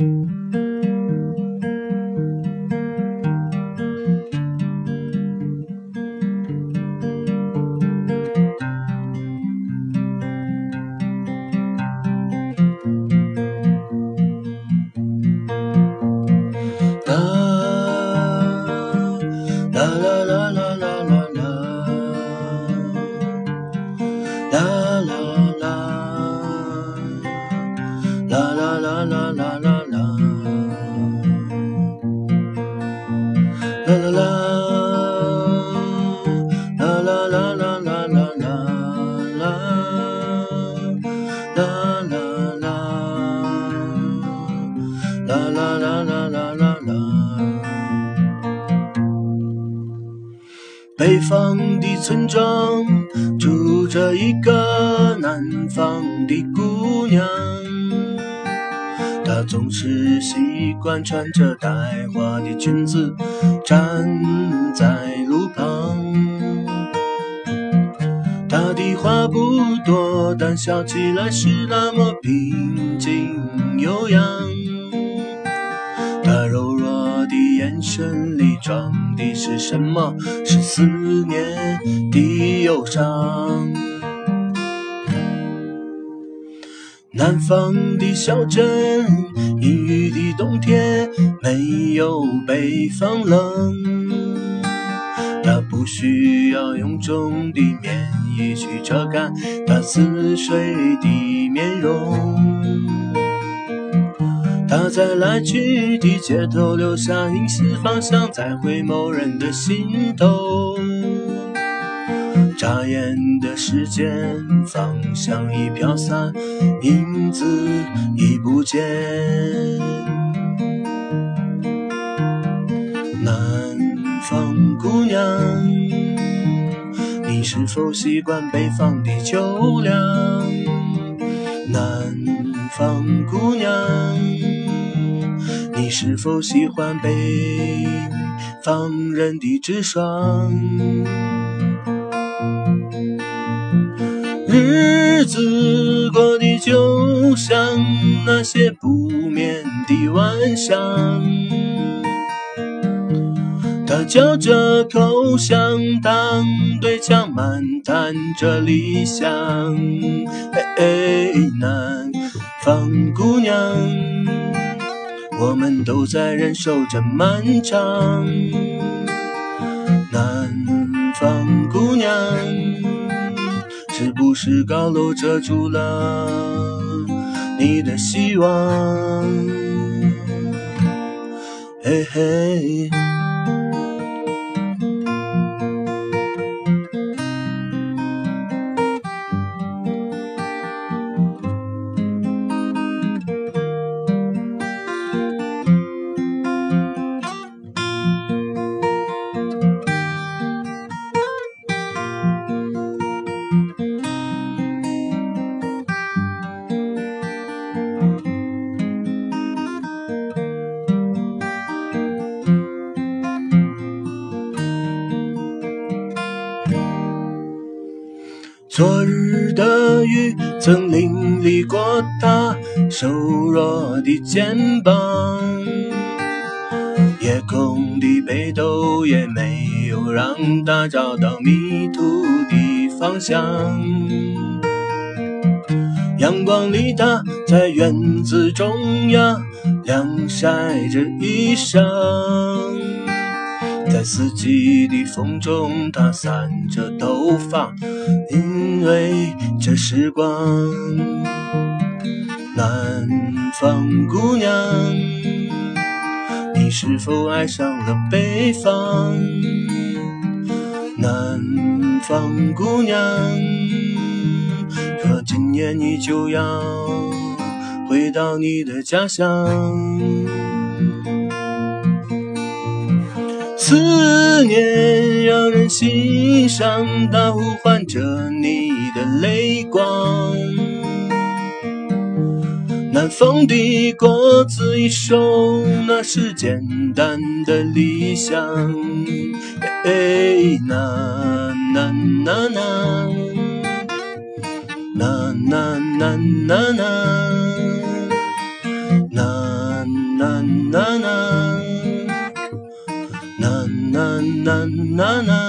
啦啦啦啦啦啦啦，啦啦啦，啦啦啦啦啦啦。北方的村庄住着一个南方的姑娘，她总是习惯穿着带花的裙子站在路旁。她的话不多，但笑起来是那么平静悠扬。她柔眼神里装的是什么？是思念的忧伤。南方的小镇，阴雨的冬天没有北方冷。它不需要臃肿的棉衣去遮盖它似水的面容。他在来去的街头留下一丝芳香，在回眸人的心头。眨眼的时间，方向已飘散，影子已不见。南方姑娘，你是否习惯北方的秋凉？南方姑娘，是否喜欢北方人的直爽？日子过得就像那些不眠的晚上，他嚼着口香糖，对墙漫谈着理想。哎，南方姑娘，我们都在忍受着漫长。南方姑娘。是不是高楼遮住了你的希望？嘿嘿。昨日的雨曾淋漓过他瘦弱的肩膀，夜空的北斗也没有让他找到迷途的方向。阳光里，他在院子中央晾晒着衣裳。在四季的风中，它散着头发，因为这时光。南方姑娘，你是否爱上了北方？南方姑娘，可今年你就要回到你的家乡。思念让人心伤，它呼唤着你的泪光。南方的果子一熟，那是简单的理想。哎，那那那那，那那那那那，南南